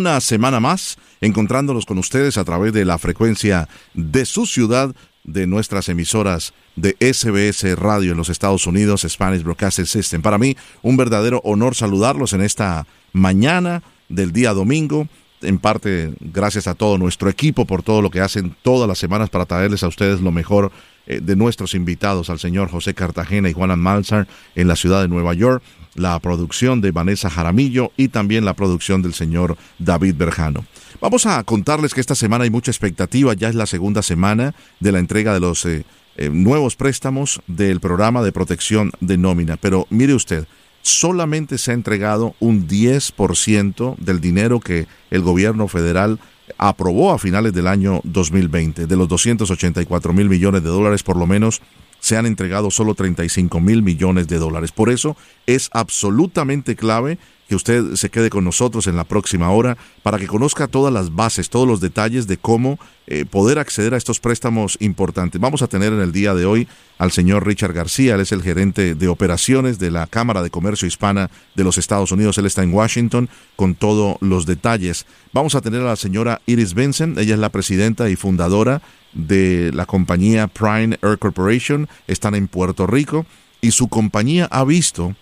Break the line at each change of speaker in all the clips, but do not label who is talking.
una semana más encontrándonos con ustedes a través de la frecuencia de su ciudad, de nuestras emisoras de SBS Radio en los Estados Unidos, Spanish Broadcasting System. Para mí, un verdadero honor saludarlos en esta mañana del día domingo. En parte, gracias a todo nuestro equipo por todo lo que hacen todas las semanas para traerles a ustedes lo mejor eh, de nuestros invitados, al señor José Cartagena y Juan Malzar en la ciudad de Nueva York la producción de Vanessa Jaramillo y también la producción del señor David Berjano. Vamos a contarles que esta semana hay mucha expectativa, ya es la segunda semana de la entrega de los eh, eh, nuevos préstamos del programa de protección de nómina, pero mire usted, solamente se ha entregado un 10% del dinero que el gobierno federal aprobó a finales del año 2020. De los 284 mil millones de dólares, por lo menos se han entregado solo 35 mil millones de dólares. Por eso es absolutamente clave que usted se quede con nosotros en la próxima hora para que conozca todas las bases, todos los detalles de cómo eh, poder acceder a estos préstamos importantes. Vamos a tener en el día de hoy al señor Richard García, él es el gerente de operaciones de la Cámara de Comercio Hispana de los Estados Unidos, él está en Washington con todos los detalles. Vamos a tener a la señora Iris Benson, ella es la presidenta y fundadora de la compañía Prime Air Corporation, están en Puerto Rico y su compañía ha visto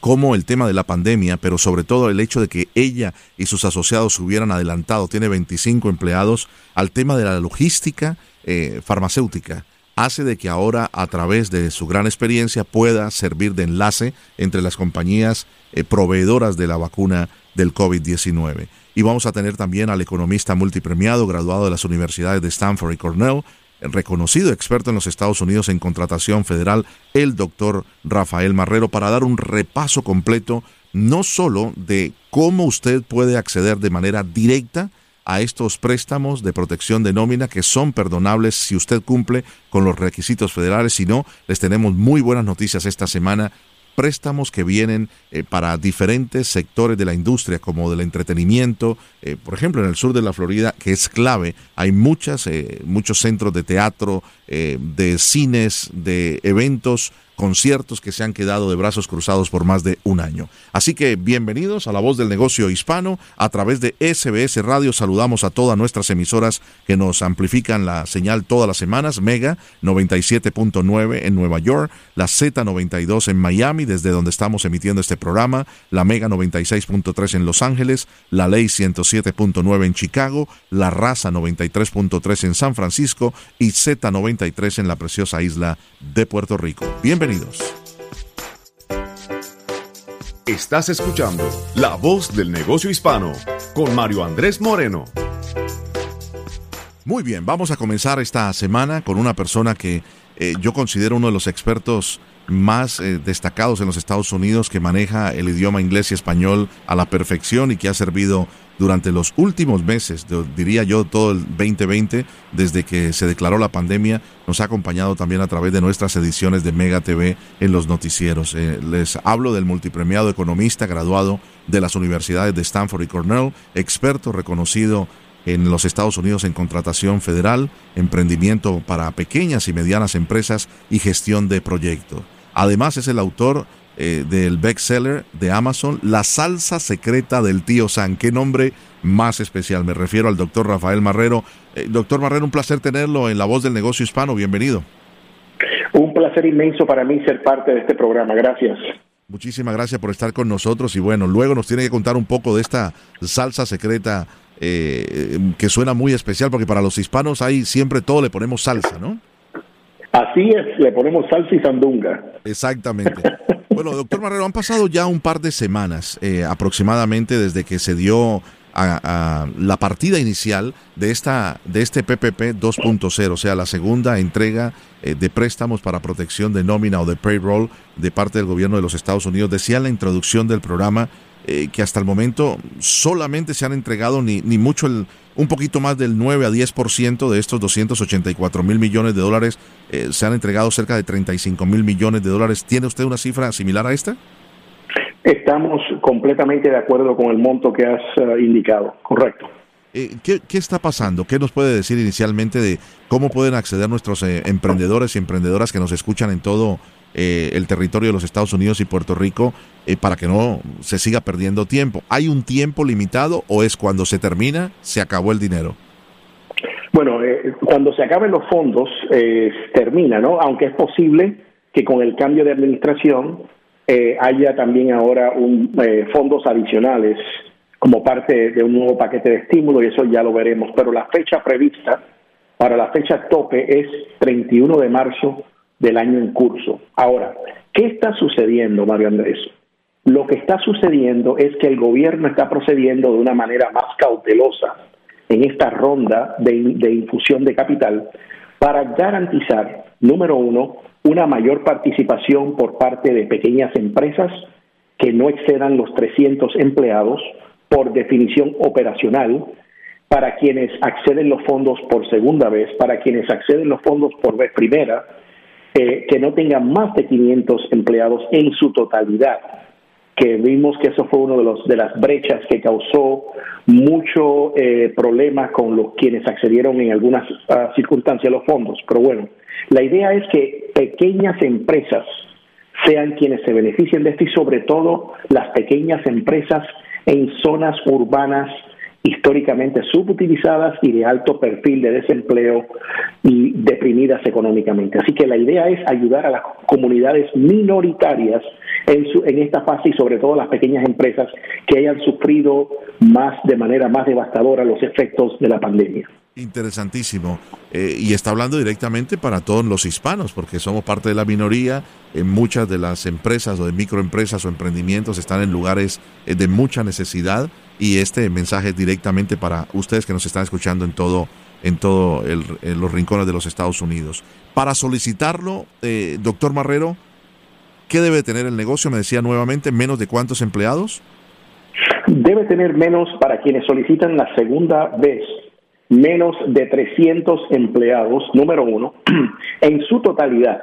cómo el tema de la pandemia, pero sobre todo el hecho de que ella y sus asociados hubieran adelantado, tiene 25 empleados, al tema de la logística eh, farmacéutica, hace de que ahora a través de su gran experiencia pueda servir de enlace entre las compañías eh, proveedoras de la vacuna del COVID-19. Y vamos a tener también al economista multipremiado, graduado de las universidades de Stanford y Cornell, reconocido experto en los Estados Unidos en contratación federal, el doctor Rafael Marrero, para dar un repaso completo no solo de cómo usted puede acceder de manera directa a estos préstamos de protección de nómina que son perdonables si usted cumple con los requisitos federales, sino les tenemos muy buenas noticias esta semana préstamos que vienen eh, para diferentes sectores de la industria, como del entretenimiento. Eh, por ejemplo, en el sur de la Florida, que es clave, hay muchas, eh, muchos centros de teatro, de cines, de eventos conciertos que se han quedado de brazos cruzados por más de un año. Así que bienvenidos a la voz del negocio hispano. A través de SBS Radio saludamos a todas nuestras emisoras que nos amplifican la señal todas las semanas. Mega 97.9 en Nueva York, la Z92 en Miami, desde donde estamos emitiendo este programa, la Mega 96.3 en Los Ángeles, la Ley 107.9 en Chicago, la Raza 93.3 en San Francisco y Z93 en la preciosa isla de Puerto Rico. Bienvenidos
Estás escuchando La Voz del Negocio Hispano con Mario Andrés Moreno.
Muy bien, vamos a comenzar esta semana con una persona que eh, yo considero uno de los expertos más eh, destacados en los Estados Unidos que maneja el idioma inglés y español a la perfección y que ha servido durante los últimos meses, diría yo todo el 2020, desde que se declaró la pandemia, nos ha acompañado también a través de nuestras ediciones de Mega TV en los noticieros. Eh, les hablo del multipremiado economista graduado de las universidades de Stanford y Cornell, experto reconocido en los Estados Unidos en contratación federal, emprendimiento para pequeñas y medianas empresas y gestión de proyectos. Además es el autor eh, del bestseller de Amazon, La salsa secreta del tío San. Qué nombre más especial. Me refiero al doctor Rafael Marrero. Eh, doctor Marrero, un placer tenerlo en La Voz del Negocio Hispano. Bienvenido.
Un placer inmenso para mí ser parte de este programa. Gracias.
Muchísimas gracias por estar con nosotros y bueno, luego nos tiene que contar un poco de esta salsa secreta eh, que suena muy especial porque para los hispanos ahí siempre todo le ponemos salsa, ¿no?
Así es, le ponemos salsa y sandunga.
Exactamente. Bueno, doctor Marrero, han pasado ya un par de semanas eh, aproximadamente desde que se dio a, la partida inicial de, esta, de este PPP 2.0, o sea, la segunda entrega eh, de préstamos para protección de nómina o de payroll de parte del gobierno de los Estados Unidos. Decía la introducción del programa eh, que hasta el momento solamente se han entregado ni, ni mucho, el, un poquito más del 9 a 10% de estos 284 mil millones de dólares. Eh, se han entregado cerca de 35 mil millones de dólares. ¿Tiene usted una cifra similar a esta?
Estamos completamente de acuerdo con el monto que has eh, indicado, correcto.
Eh, ¿qué, está pasando? ¿Qué nos puede decir inicialmente de cómo pueden acceder nuestros emprendedores y emprendedoras que nos escuchan en todo el territorio de los Estados Unidos y Puerto Rico para que no se siga perdiendo tiempo? ¿Hay un tiempo limitado o es cuando se termina, se acabó el dinero?
Bueno, cuando se acaben los fondos, termina, ¿no? Aunque es posible que con el cambio de administración eh, haya también ahora un, eh, fondos adicionales como parte de un nuevo paquete de estímulo y eso ya lo veremos. Pero la fecha prevista para la fecha tope es 31 de marzo del año en curso. Ahora, ¿qué está sucediendo, Mario Andrés? Lo que está sucediendo es que el gobierno está procediendo de una manera más cautelosa en esta ronda de, de infusión de capital para garantizar, número uno, una mayor participación por parte de pequeñas empresas que no excedan los 300 empleados por definición operacional, para quienes acceden los fondos por segunda vez, para quienes acceden los fondos por vez primera, que no tengan más de 500 empleados en su totalidad que vimos que eso fue uno de los de las brechas que causó mucho eh, problema con los quienes accedieron en algunas ah, circunstancias a los fondos. Pero bueno, la idea es que pequeñas empresas sean quienes se beneficien de esto y sobre todo las pequeñas empresas en zonas urbanas históricamente subutilizadas y de alto perfil de desempleo y deprimidas económicamente. Así que la idea es ayudar a las comunidades minoritarias en, su, en esta fase y sobre todo las pequeñas empresas que hayan sufrido más de manera más devastadora los efectos de la pandemia.
Interesantísimo. Eh, y está hablando directamente para todos los hispanos, porque somos parte de la minoría. En muchas de las empresas o de microempresas o emprendimientos están en lugares eh, de mucha necesidad. Y este mensaje directamente para ustedes que nos están escuchando en todo, en todo los rincones de los Estados Unidos. Para solicitarlo, eh, doctor Marrero, ¿qué debe tener el negocio? Me decía nuevamente, menos de cuántos empleados.
Debe tener menos para quienes solicitan la segunda vez menos de 300 empleados, número uno, en su totalidad.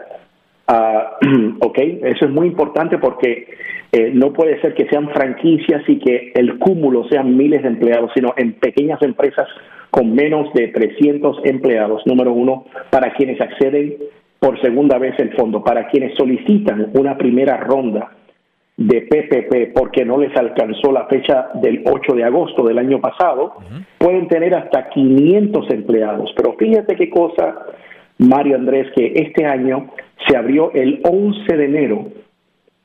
Uh, ok, eso es muy importante porque eh, no puede ser que sean franquicias y que el cúmulo sean miles de empleados, sino en pequeñas empresas con menos de 300 empleados, número uno, para quienes acceden por segunda vez el fondo, para quienes solicitan una primera ronda de PPP porque no les alcanzó la fecha del 8 de agosto del año pasado, pueden tener hasta 500 empleados. Pero fíjate qué cosa, Mario Andrés, que este año se abrió el 11 de enero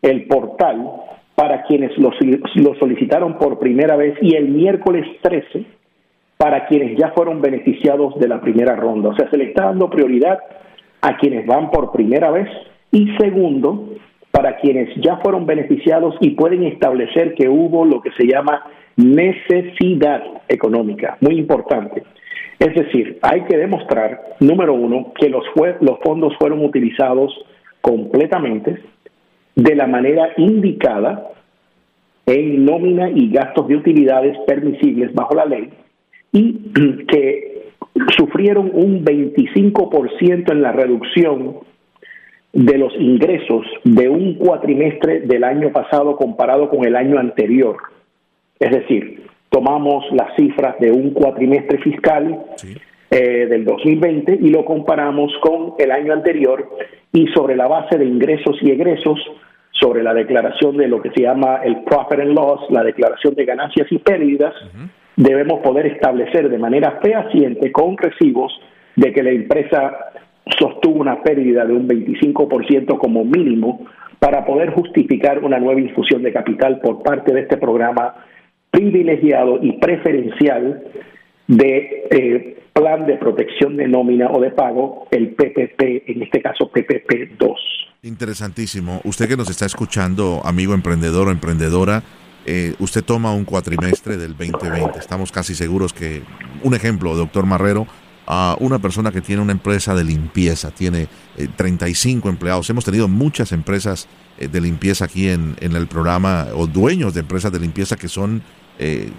el portal para quienes lo, lo solicitaron por primera vez y el miércoles 13 para quienes ya fueron beneficiados de la primera ronda. O sea, se le está dando prioridad a quienes van por primera vez y segundo, para quienes ya fueron beneficiados y pueden establecer que hubo lo que se llama necesidad económica, muy importante. Es decir, hay que demostrar, número uno, que los, los fondos fueron utilizados completamente de la manera indicada en nómina y gastos de utilidades permisibles bajo la ley y que sufrieron un 25% en la reducción de los ingresos de un cuatrimestre del año pasado comparado con el año anterior. Es decir, tomamos las cifras de un cuatrimestre fiscal eh, del 2020 y lo comparamos con el año anterior y sobre la base de ingresos y egresos, sobre la declaración de lo que se llama el profit and loss, la declaración de ganancias y pérdidas, debemos poder establecer de manera fehaciente con recibos de que la empresa sostuvo una pérdida de un 25% como mínimo para poder justificar una nueva infusión de capital por parte de este programa privilegiado y preferencial de eh, plan de protección de nómina o de pago, el PPP, en este caso PPP 2.
Interesantísimo. Usted que nos está escuchando, amigo emprendedor o emprendedora, eh, usted toma un cuatrimestre del 2020. Estamos casi seguros que, un ejemplo, doctor Marrero, a una persona que tiene una empresa de limpieza, tiene 35 eh, empleados. Hemos tenido muchas empresas eh, de limpieza aquí en, en, el programa, o dueños de empresas de limpieza que son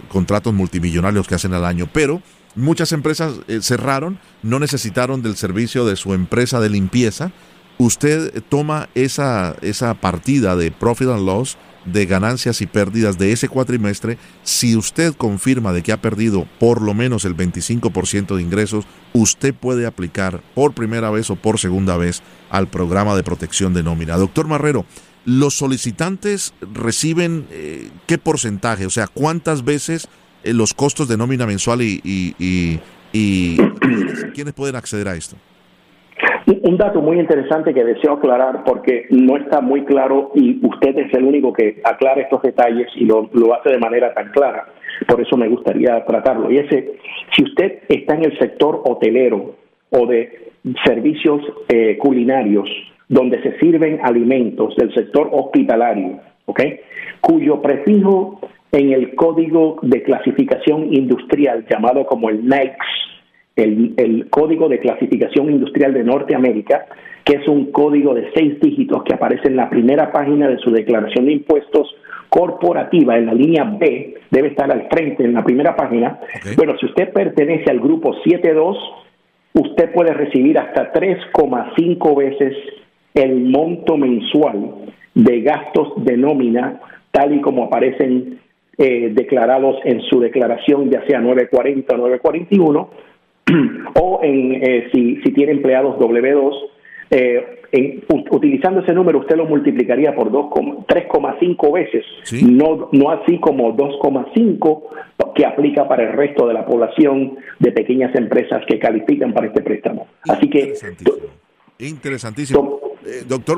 contratos multimillonarios que hacen al año, pero muchas empresas cerraron, no necesitaron del servicio de su empresa de limpieza. Usted toma esa, esa partida de profit and loss de ganancias y pérdidas de ese cuatrimestre, si usted confirma de que ha perdido por lo menos el 25% de ingresos, usted puede aplicar por primera vez o por segunda vez al programa de protección de nómina. Doctor Marrero, ¿los solicitantes reciben eh, qué porcentaje? O sea, ¿cuántas veces eh, los costos de nómina mensual y, y, y, ¿quiénes pueden acceder a esto?
Un dato muy interesante que deseo aclarar porque no está muy claro y usted es el único que aclara estos detalles y lo, hace de manera tan clara. Por eso me gustaría tratarlo. Y ese, si usted está en el sector hotelero o de servicios eh, culinarios donde se sirven alimentos del sector hospitalario, ¿ok? Cuyo prefijo en el código de clasificación industrial llamado como el NAICS el, Código de Clasificación Industrial de Norteamérica, que es un código de seis dígitos que aparece en la primera página de su declaración de impuestos corporativa, en la línea B, debe estar al frente en la primera página. Bueno, si usted pertenece al grupo 7.2, usted puede recibir hasta 3,5 veces el monto mensual de gastos de nómina, tal y como aparecen eh, declarados en su declaración, ya sea 940 o 941, o en, eh, si, si tiene empleados W2, eh, en, utilizando ese número usted lo multiplicaría por 3,5 veces, no, no así como 2,5 que aplica para el resto de la población de pequeñas empresas que califican para este préstamo. Así que...
Interesantísimo. Eh, doctor,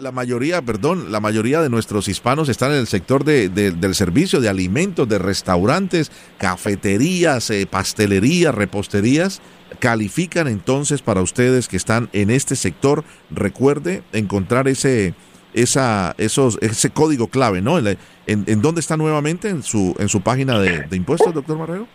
la mayoría, perdón, la mayoría de nuestros hispanos están en el sector de, del servicio, de alimentos, de restaurantes, cafeterías, eh, pastelerías, reposterías. Califican entonces para ustedes que están en este sector, recuerde encontrar ese, esa, esos, ese código clave, ¿no? ¿En, en, dónde está nuevamente? ¿En su, en su página de, de impuestos, doctor Marrero?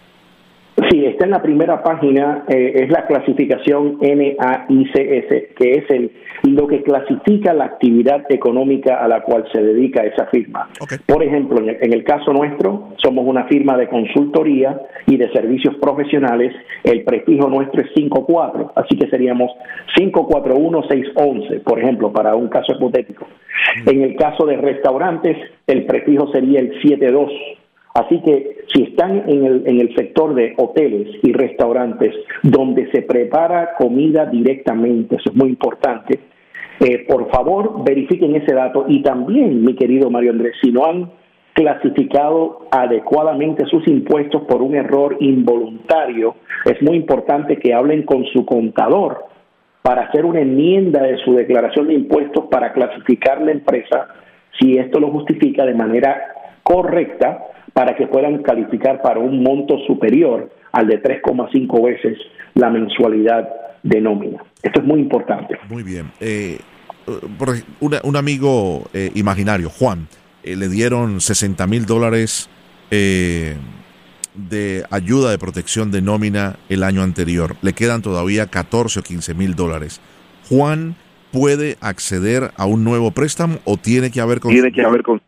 Sí, está en la primera página, eh, es la clasificación NAICS, que es el, lo que clasifica la actividad económica a la cual se dedica esa firma. Por ejemplo, en el, caso nuestro, somos una firma de consultoría y de servicios profesionales, el prefijo nuestro es 54, así que seríamos 541611, por ejemplo, para un caso hipotético. Mm. En el caso de restaurantes, el prefijo sería el 72. Así que si están en el, en el sector de hoteles y restaurantes donde se prepara comida directamente, eso es muy importante, eh, por favor verifiquen ese dato. Y también, mi querido Mario Andrés, si no han clasificado adecuadamente sus impuestos por un error involuntario, es muy importante que hablen con su contador para hacer una enmienda de su declaración de impuestos para clasificar la empresa si esto lo justifica de manera correcta para que puedan calificar para un monto superior al de 3,5 veces la mensualidad de nómina. Esto es muy importante.
Muy bien. Eh, un amigo eh, imaginario, Juan, eh, le dieron 60 mil dólares de ayuda de protección de nómina el año anterior. Le quedan todavía 14 o 15 mil dólares. Juan puede acceder a un nuevo préstamo o tiene que haber
tiene que haber con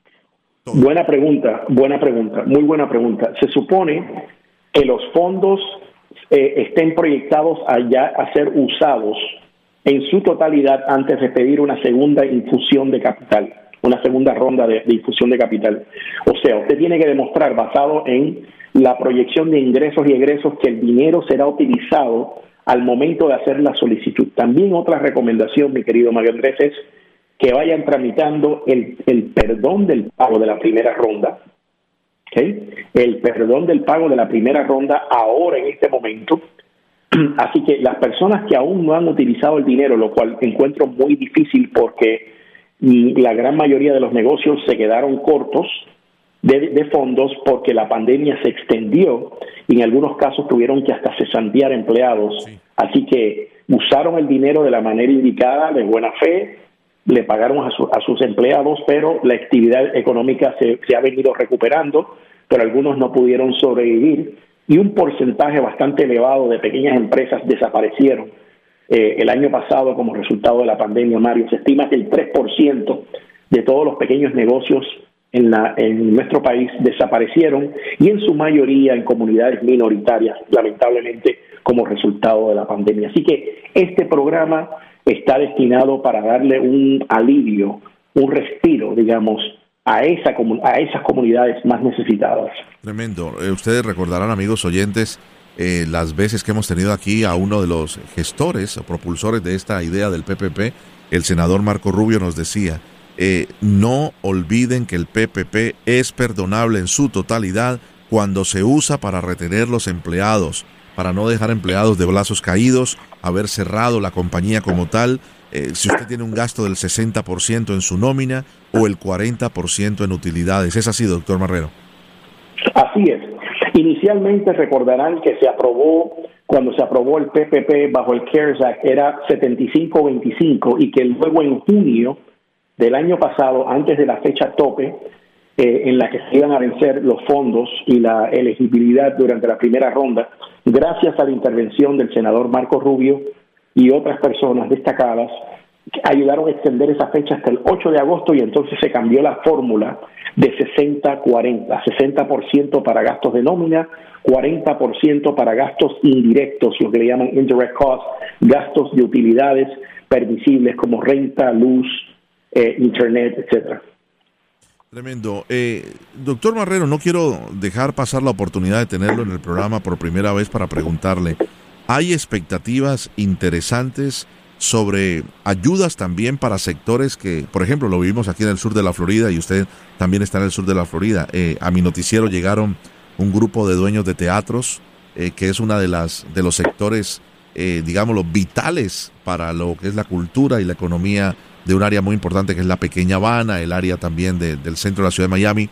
Buena pregunta, buena pregunta, muy buena pregunta. Se supone que los fondos eh, estén proyectados allá a ser usados en su totalidad antes de pedir una segunda infusión de capital, una segunda ronda de, de infusión de capital. O sea, usted tiene que demostrar, basado en la proyección de ingresos y egresos, que el dinero será utilizado al momento de hacer la solicitud. También otra recomendación, mi querido Mario Andrés, es que vayan tramitando el, el perdón del pago de la primera ronda, el perdón del pago de la primera ronda ahora en este momento. Así que las personas que aún no han utilizado el dinero, lo cual encuentro muy difícil porque la gran mayoría de los negocios se quedaron cortos de, fondos porque la pandemia se extendió y en algunos casos tuvieron que hasta cesantear empleados. Así que usaron el dinero de la manera indicada, de buena fe, le pagaron a, sus empleados, pero la actividad económica se, se, ha venido recuperando, pero algunos no pudieron sobrevivir y un porcentaje bastante elevado de pequeñas empresas desaparecieron. Eh, el año pasado, como resultado de la pandemia, Mario, se estima que el 3% de todos los pequeños negocios en, la, en nuestro país desaparecieron y en su mayoría en comunidades minoritarias, lamentablemente como resultado de la pandemia. Así que este programa está destinado para darle un alivio, un respiro, digamos, a, esa, a esas comunidades más necesitadas.
Tremendo. Eh, ustedes recordarán, amigos oyentes, eh, las veces que hemos tenido aquí a uno de los gestores o propulsores de esta idea del PPP, el senador Marco Rubio nos decía, eh, no olviden que el PPP es perdonable en su totalidad cuando se usa para retener los empleados, para no dejar empleados de brazos caídos, haber cerrado la compañía como tal, eh, si usted tiene un gasto del 60% en su nómina o el 40% en utilidades. ¿Es así, doctor Marrero?
Así es. Inicialmente recordarán que se aprobó, cuando se aprobó el PPP bajo el CARES Act, era 75-25 y que luego en junio del año pasado, antes de la fecha tope, en la que se iban a vencer los fondos y la elegibilidad durante la primera ronda, gracias a la intervención del senador Marco Rubio y otras personas destacadas, ayudaron a extender esa fecha hasta el 8 de agosto y entonces se cambió la fórmula de 60-40, 60%, para gastos de nómina, 40% para gastos indirectos, lo que le llaman indirect costs, gastos de utilidades permisibles como renta, luz, eh, internet, etcétera.
Tremendo. Eh, doctor Marrero, no quiero dejar pasar la oportunidad de tenerlo en el programa por primera vez para preguntarle, ¿hay expectativas interesantes sobre ayudas también para sectores que, por ejemplo, lo vivimos aquí en el sur de la Florida y usted también está en el sur de la Florida? Eh, a mi noticiero llegaron un grupo de dueños de teatros, eh, que es una de las de los sectores, eh, digámoslo, vitales para lo que es la cultura y la economía de un área muy importante que es la pequeña Habana, el área también del centro de la ciudad de Miami.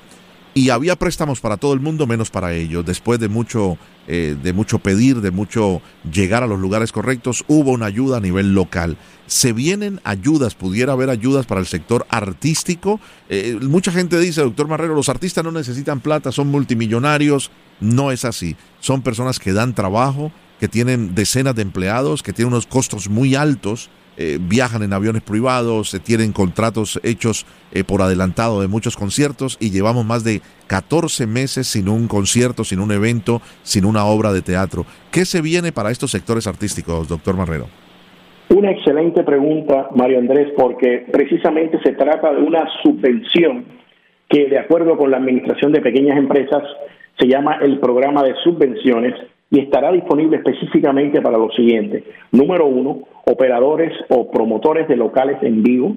Y había préstamos para todo el mundo menos para ellos. Después de mucho, eh, de mucho pedir, de mucho llegar a los lugares correctos, hubo una ayuda a nivel local. ¿Se vienen ayudas? ¿Pudiera haber ayudas para el sector artístico? Eh, mucha gente dice, doctor Marrero, los artistas no necesitan plata, son multimillonarios. No es así. Son personas que dan trabajo, que tienen decenas de empleados, que tienen unos costos muy altos eh, viajan en aviones privados, se tienen contratos hechos eh, por adelantado de muchos conciertos y llevamos más de 14 meses sin un concierto, sin un evento, sin una obra de teatro. ¿Qué se viene para estos sectores artísticos, doctor Marrero?
Una excelente pregunta, Mario Andrés, porque precisamente se trata de una subvención que, de acuerdo con la Administración de Pequeñas Empresas, se llama el programa de subvenciones y estará disponible específicamente para lo siguiente. Número uno, operadores o promotores de locales en vivo,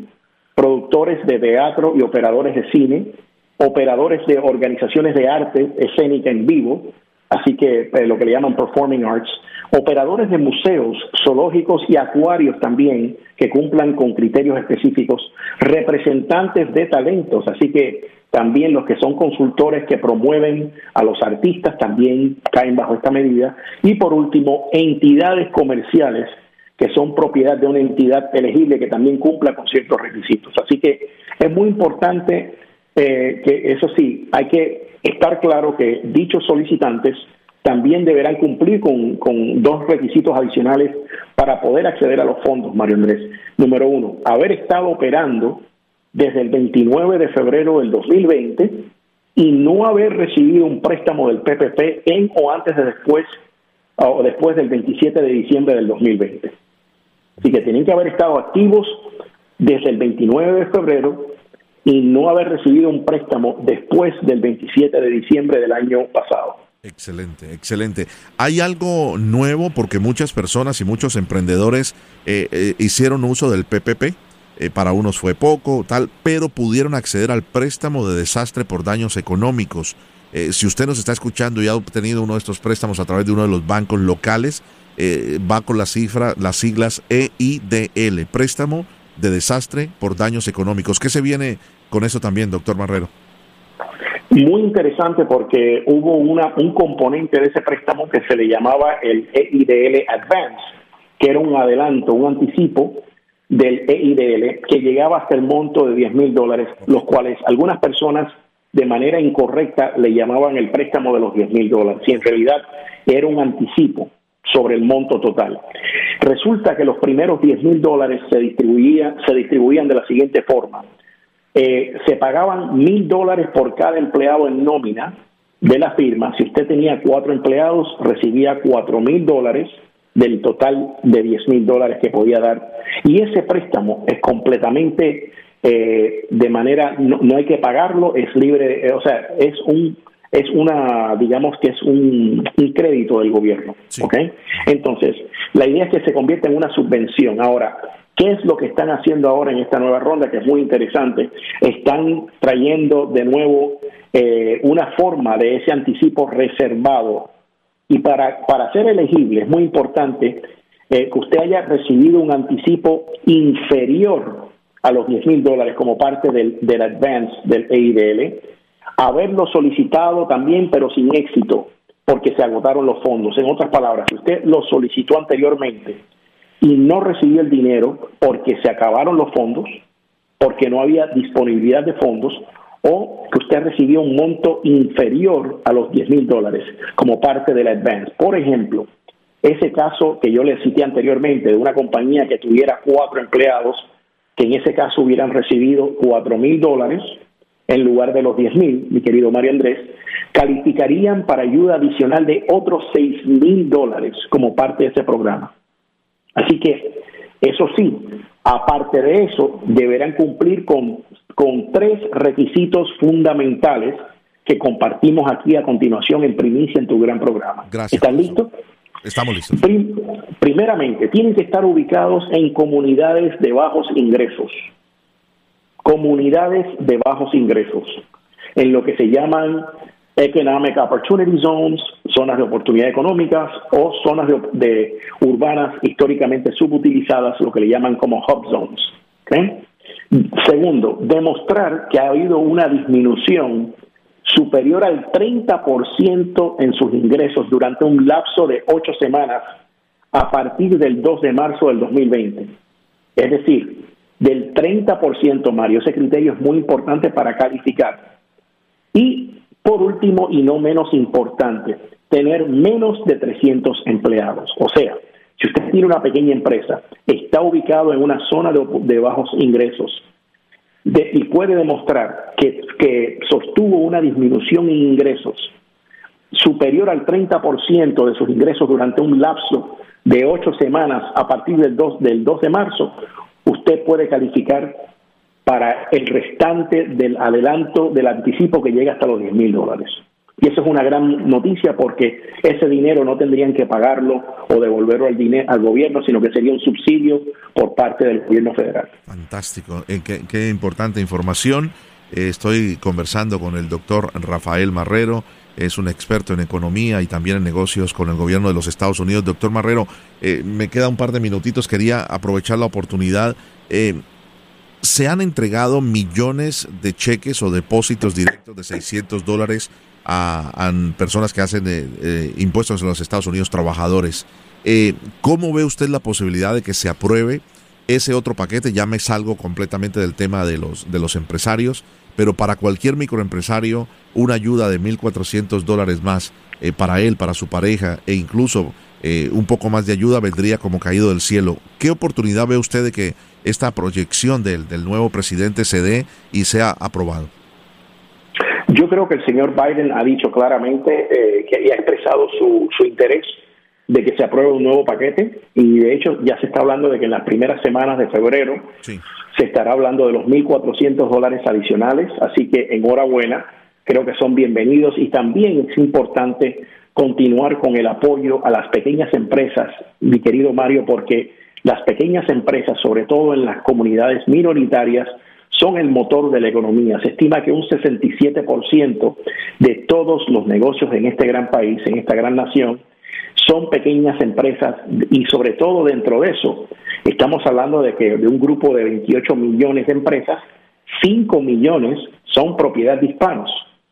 productores de teatro y operadores de cine, operadores de organizaciones de arte escénica en vivo, así que eh, lo que le llaman performing arts, operadores de museos, zoológicos y acuarios también que cumplan con criterios específicos, representantes de talentos, así que también los que son consultores que promueven a los artistas también caen bajo esta medida. Y por último, entidades comerciales que son propiedad de una entidad elegible que también cumpla con ciertos requisitos. Así que es muy importante eh, que, eso sí, hay que estar claro que dichos solicitantes también deberán cumplir con, con, dos requisitos adicionales para poder acceder a los fondos, Mario Andrés. Número uno, haber estado operando desde el 29 de febrero del 2020 y no haber recibido un préstamo del PPP en o antes de después o después del 27 de diciembre del 2020. Así que tienen que haber estado activos desde el 29 de febrero y no haber recibido un préstamo después del 27 de diciembre del año pasado.
Excelente, excelente. ¿Hay algo nuevo porque muchas personas y muchos emprendedores eh, eh, hicieron uso del PPP? Eh, para unos fue poco, tal, pero pudieron acceder al préstamo de desastre por daños económicos. Eh, si usted nos está escuchando y ha obtenido uno de estos préstamos a través de uno de los bancos locales, eh, va con la cifra, las siglas EIDL, préstamo de desastre por daños económicos. ¿Qué se viene con eso también, doctor Marrero?
Muy interesante porque hubo una, un componente de ese préstamo que se le llamaba el EIDL Advance, que era un adelanto, un anticipo del EIDL que llegaba hasta el monto de 10 mil dólares, los cuales algunas personas de manera incorrecta le llamaban el préstamo de los 10 mil dólares, y en realidad era un anticipo sobre el monto total. Resulta que los primeros 10 mil dólares se distribuían, se distribuían de la siguiente forma. Eh, se pagaban mil dólares por cada empleado en nómina de la firma. Si usted tenía cuatro empleados, recibía cuatro mil dólares del total de 10 mil dólares que podía dar. Y ese préstamo es completamente eh, de manera, no, hay que pagarlo, es libre, o sea, es un es una, digamos que es un, crédito del gobierno. Entonces, la idea es que se convierta en una subvención. Ahora, ¿qué es lo que están haciendo ahora en esta nueva ronda? Que es muy interesante. Están trayendo de nuevo eh, una forma de ese anticipo reservado. Y para, para ser elegible es muy importante eh, que usted haya recibido un anticipo inferior a los 10 mil dólares como parte del, del advance del EIDL haberlo solicitado también, pero sin éxito, porque se agotaron los fondos. En otras palabras, si usted lo solicitó anteriormente y no recibió el dinero porque se acabaron los fondos, porque no había disponibilidad de fondos, o que usted recibió un monto inferior a los 10 mil dólares como parte del advance. Por ejemplo, ese caso que yo le cité anteriormente de una compañía que tuviera cuatro empleados, que en ese caso hubieran recibido cuatro mil dólares, en lugar de los 10 mil, mi querido Mario Andrés, calificarían para ayuda adicional de otros 6 mil dólares como parte de ese programa. Así que, eso sí, aparte de eso, deberán cumplir con, con tres requisitos fundamentales que compartimos aquí a continuación en primicia en tu gran programa.
Gracias.
¿Están listos?
Estamos listos.
primeramente, tienen que estar ubicados en comunidades de bajos ingresos comunidades de bajos ingresos, en lo que se llaman Economic Opportunity Zones, zonas de oportunidad económicas o zonas de, urbanas históricamente subutilizadas, lo que le llaman como hub zones. Segundo, demostrar que ha habido una disminución superior al 30% en sus ingresos durante un lapso de ocho semanas a partir del 2 de marzo del 2020. Es decir, del 30%, Mario. Ese criterio es muy importante para calificar. Y por último, y no menos importante, tener menos de 300 empleados. O sea, si usted tiene una pequeña empresa, está ubicado en una zona de, bajos ingresos y puede demostrar que, sostuvo una disminución en ingresos superior al 30% de sus ingresos durante un lapso de ocho semanas a partir del 2, del 2 de marzo, usted puede calificar para el restante del adelanto del anticipo que llega hasta los 10 mil dólares. Y eso es una gran noticia porque ese dinero no tendrían que pagarlo o devolverlo al, dinero, al gobierno, sino que sería un subsidio por parte del gobierno federal.
Fantástico, eh, qué, importante información. Eh, estoy conversando con el doctor Rafael Marrero, es un experto en economía y también en negocios con el gobierno de los Estados Unidos. Doctor Marrero, eh, me queda un par de minutitos, quería aprovechar la oportunidad. Se han entregado millones de cheques o depósitos directos de 600 dólares a, personas que hacen eh, impuestos en los Estados Unidos, trabajadores. ¿Cómo ve usted la posibilidad de que se apruebe ese otro paquete? Ya me salgo completamente del tema de los, de los empresarios pero para cualquier microempresario una ayuda de 1.400 dólares más eh, para él, para su pareja e incluso eh, un poco más de ayuda vendría como caído del cielo. ¿Qué oportunidad ve usted de que esta proyección del, del nuevo presidente se dé y sea aprobado?
Yo creo que el señor Biden ha dicho claramente eh, que había expresado su, su interés de que se apruebe un nuevo paquete. Y de hecho ya se está hablando de que en las primeras semanas de febrero se estará hablando de los 1.400 dólares adicionales, así que enhorabuena, creo que son bienvenidos y también es importante continuar con el apoyo a las pequeñas empresas, mi querido Mario, porque las pequeñas empresas, sobre todo en las comunidades minoritarias, son el motor de la economía. Se estima que un 67% de todos los negocios en este gran país, en esta gran nación, son pequeñas empresas y sobre todo dentro de eso estamos hablando de que de un grupo de 28 millones de empresas, 5 millones son propiedad de hispanos.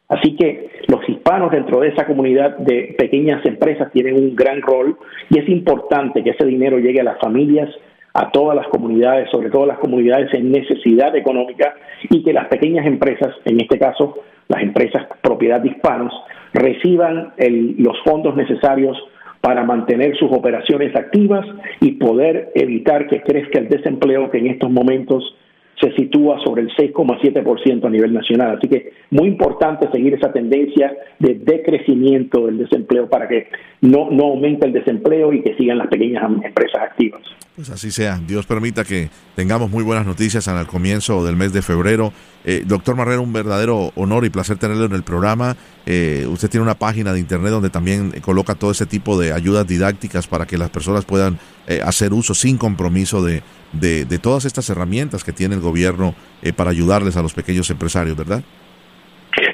Así que los hispanos dentro de esa comunidad de pequeñas empresas tienen un gran rol y es importante que ese dinero llegue a las familias a todas las comunidades, sobre todo las comunidades en necesidad económica, y que las pequeñas empresas, en este caso las empresas propiedad de hispanos, reciban los fondos necesarios para mantener sus operaciones activas y poder evitar que crezca el desempleo que en estos momentos se sitúa sobre el 6,7% a nivel nacional. Así que muy importante seguir esa tendencia de decrecimiento del desempleo para que no, no aumente el desempleo y que sigan las pequeñas empresas activas.
Pues así sea. Dios permita que tengamos muy buenas noticias al comienzo del mes de febrero. Eh, doctor Marrero, un verdadero honor y placer tenerlo en el programa. Eh, usted tiene una página de internet donde también coloca todo ese tipo de ayudas didácticas para que las personas puedan eh, hacer uso sin compromiso de, de, todas estas herramientas que tiene el gobierno para ayudarles a los pequeños empresarios, ¿verdad?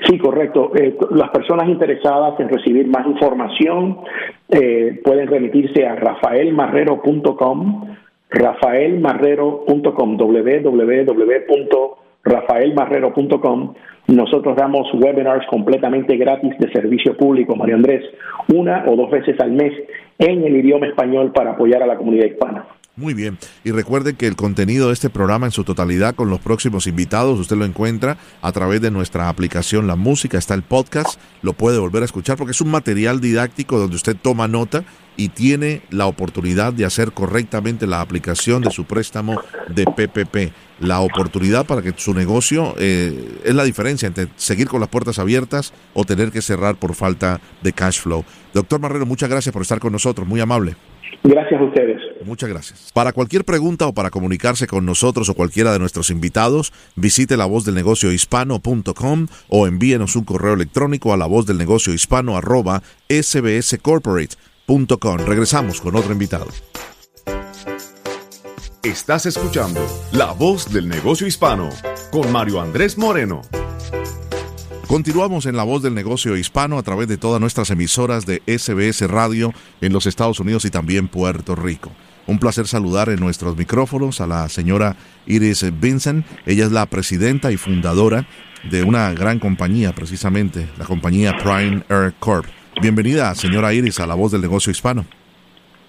Sí, correcto. las personas interesadas en recibir más información pueden remitirse a rafaelmarrero.com, rafaelmarrero.com, www rafaelmarrero.com. Nosotros damos webinars completamente gratis de servicio público, Mario Andrés, una o dos veces al mes en el idioma español para apoyar a la comunidad hispana.
Muy bien. Y recuerden que el contenido de este programa en su totalidad con los próximos invitados, usted lo encuentra a través de nuestra aplicación La Música, está el podcast, lo puede volver a escuchar porque es un material didáctico donde usted toma nota y tiene la oportunidad de hacer correctamente la aplicación de su préstamo de PPP. La oportunidad para que su negocio eh, es la diferencia entre seguir con las puertas abiertas o tener que cerrar por falta de cash flow. Doctor Marrero, muchas gracias por estar con nosotros, muy amable.
Gracias a ustedes.
Muchas gracias. Para cualquier pregunta o para comunicarse con nosotros o cualquiera de nuestros invitados, visite la voz del negocio hispano.com o envíenos un correo electrónico a la voz del negocio hispano arroba sbscorporate Regresamos con otro invitado.
Estás escuchando La Voz del Negocio Hispano con Mario Andrés Moreno.
Continuamos en La Voz del Negocio Hispano a través de todas nuestras emisoras de SBS Radio en los Estados Unidos y también Puerto Rico. Un placer saludar en nuestros micrófonos a la señora Iris Vincent. Ella es la presidenta y fundadora de una gran compañía, precisamente, la compañía Prime Air Corp. Bienvenida, señora Iris, a la voz del negocio hispano.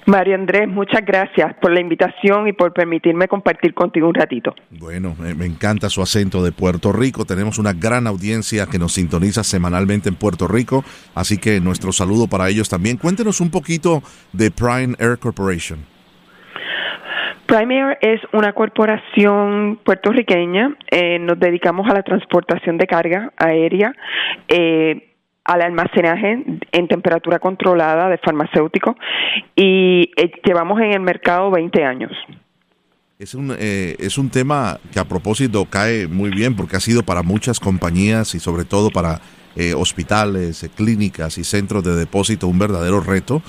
Mario Andrés, muchas gracias por la invitación y por permitirme compartir contigo un ratito.
Bueno, me encanta su acento de Puerto Rico. Tenemos una gran audiencia que nos sintoniza semanalmente en Puerto Rico, así que nuestro saludo para ellos también. Cuéntenos un poquito de Prime Air Corporation.
Prime Air es una corporación puertorriqueña. Eh, nos dedicamos a la transportación de carga aérea. Eh, al almacenaje en temperatura controlada de farmacéuticos y eh, llevamos en el mercado 20 años.
Es un, eh, es un tema que a propósito cae muy bien porque ha sido para muchas compañías y sobre todo para eh, hospitales, clínicas y centros de depósito un verdadero reto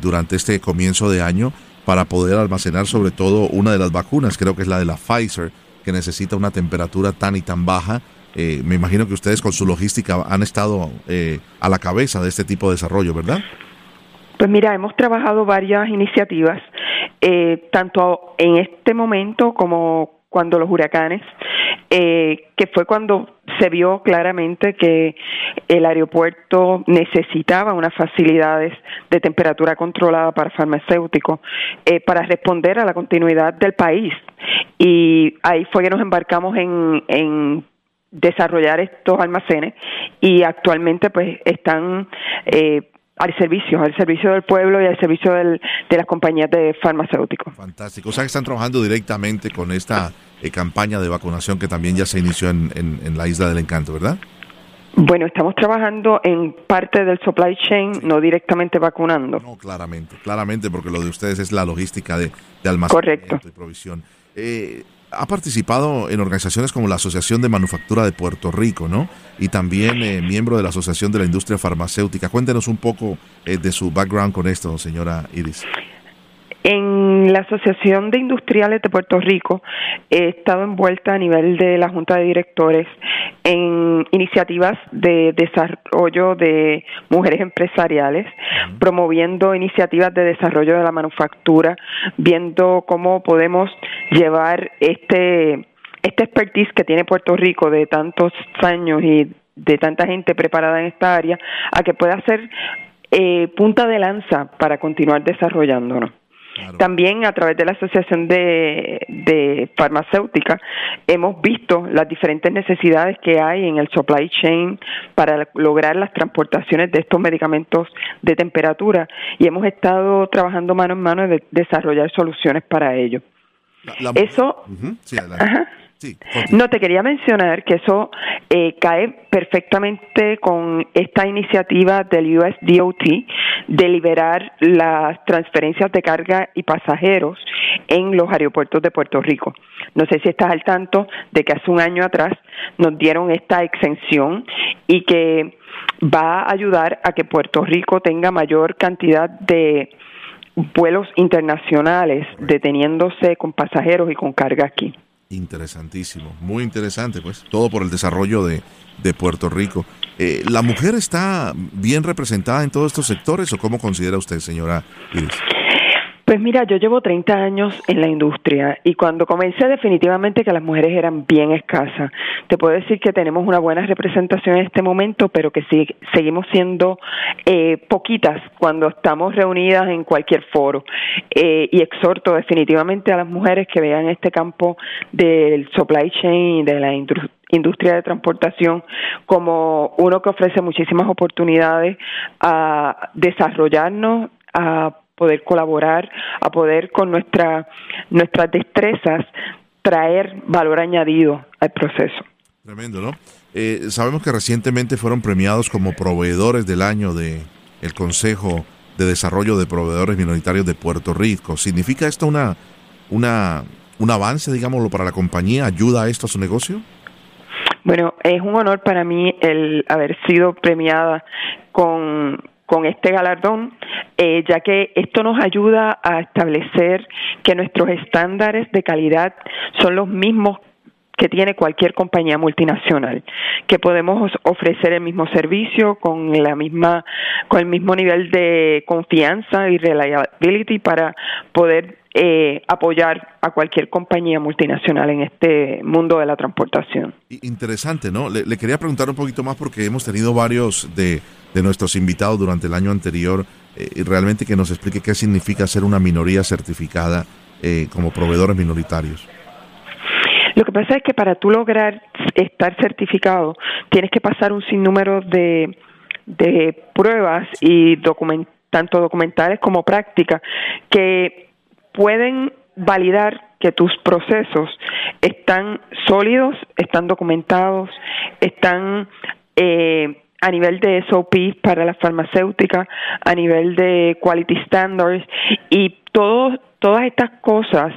durante este comienzo de año para poder almacenar sobre todo una de las vacunas, creo que es la de la Pfizer, que necesita una temperatura tan y tan baja eh, me imagino que ustedes con su logística han estado eh, a la cabeza de este tipo de desarrollo, ¿verdad?
Pues mira, hemos trabajado varias iniciativas, eh, tanto en este momento como cuando los huracanes, que fue cuando se vio claramente que el aeropuerto necesitaba unas facilidades de temperatura controlada para farmacéuticos para responder a la continuidad del país. Y ahí fue que nos embarcamos en, en desarrollar estos almacenes y actualmente pues están eh, al servicio, al servicio del pueblo y al servicio del, de las compañías de farmacéuticos.
Fantástico. O sea que están trabajando directamente con esta eh, campaña de vacunación que también ya se inició en, en, la Isla del Encanto, ¿verdad?
Bueno, estamos trabajando en parte del supply chain, no directamente vacunando.
No, claramente, claramente, porque lo de ustedes es la logística de, de almacenamiento y provisión. Eh, ha participado en organizaciones como la Asociación de Manufactura de Puerto Rico, ¿no? Y también eh, miembro de la Asociación de la Industria Farmacéutica. Cuéntenos un poco eh, de su background con esto, señora Iris.
En la Asociación de Industriales de Puerto Rico he estado envuelta a nivel de la Junta de Directores en iniciativas de desarrollo de mujeres empresariales, promoviendo iniciativas de desarrollo de la manufactura, viendo cómo podemos llevar este este expertise que tiene Puerto Rico de tantos años y de tanta gente preparada en esta área a que pueda ser eh, punta de lanza para continuar desarrollándonos. También a través de la Asociación de, de Farmacéutica hemos visto las diferentes necesidades que hay en el supply chain para lograr las transportaciones de estos medicamentos de temperatura y hemos estado trabajando mano en mano de desarrollar soluciones para ello. Eso, no, te quería mencionar que eso eh, cae perfectamente con esta iniciativa del USDOT de liberar las transferencias de carga y pasajeros en los aeropuertos de Puerto Rico. No sé si estás al tanto de que hace un año atrás nos dieron esta exención y que va a ayudar a que Puerto Rico tenga mayor cantidad de vuelos internacionales deteniéndose con pasajeros y con carga aquí.
Interesantísimo, muy interesante, pues, todo por el desarrollo de, de Puerto Rico. Eh, ¿La mujer está bien representada en todos estos sectores o cómo considera usted, señora Iris?
Pues mira, yo llevo 30 años en la industria y cuando comencé definitivamente que las mujeres eran bien escasas. Te puedo decir que tenemos una buena representación en este momento, pero que sí, seguimos siendo eh, poquitas cuando estamos reunidas en cualquier foro. Eh, y exhorto definitivamente a las mujeres que vean este campo del supply chain, de la industria de transportación como uno que ofrece muchísimas oportunidades a desarrollarnos, a poder colaborar, a poder con nuestra, nuestras destrezas traer valor añadido al proceso.
Tremendo, ¿no? Eh, sabemos que recientemente fueron premiados como proveedores del año de el Consejo de Desarrollo de Proveedores Minoritarios de Puerto Rico. ¿Significa esto una, una, un avance, digámoslo, para la compañía? ¿Ayuda a esto a su negocio?
Bueno, es un honor para mí el haber sido premiada con con este galardón, eh, ya que esto nos ayuda a establecer que nuestros estándares de calidad son los mismos que tiene cualquier compañía multinacional, que podemos ofrecer el mismo servicio con la misma con el mismo nivel de confianza y reliability para poder eh, apoyar a cualquier compañía multinacional en este mundo de la transportación.
Interesante, ¿no? Le, quería preguntar un poquito más porque hemos tenido varios de, nuestros invitados durante el año anterior eh, y realmente que nos explique qué significa ser una minoría certificada eh, como proveedores minoritarios.
Lo que pasa es que para tú lograr estar certificado tienes que pasar un sinnúmero de, de pruebas y document, tanto documentales como prácticas que pueden validar que tus procesos están sólidos, están documentados, están eh, a nivel de SOP para la farmacéutica, a nivel de quality standards y todo, todas estas cosas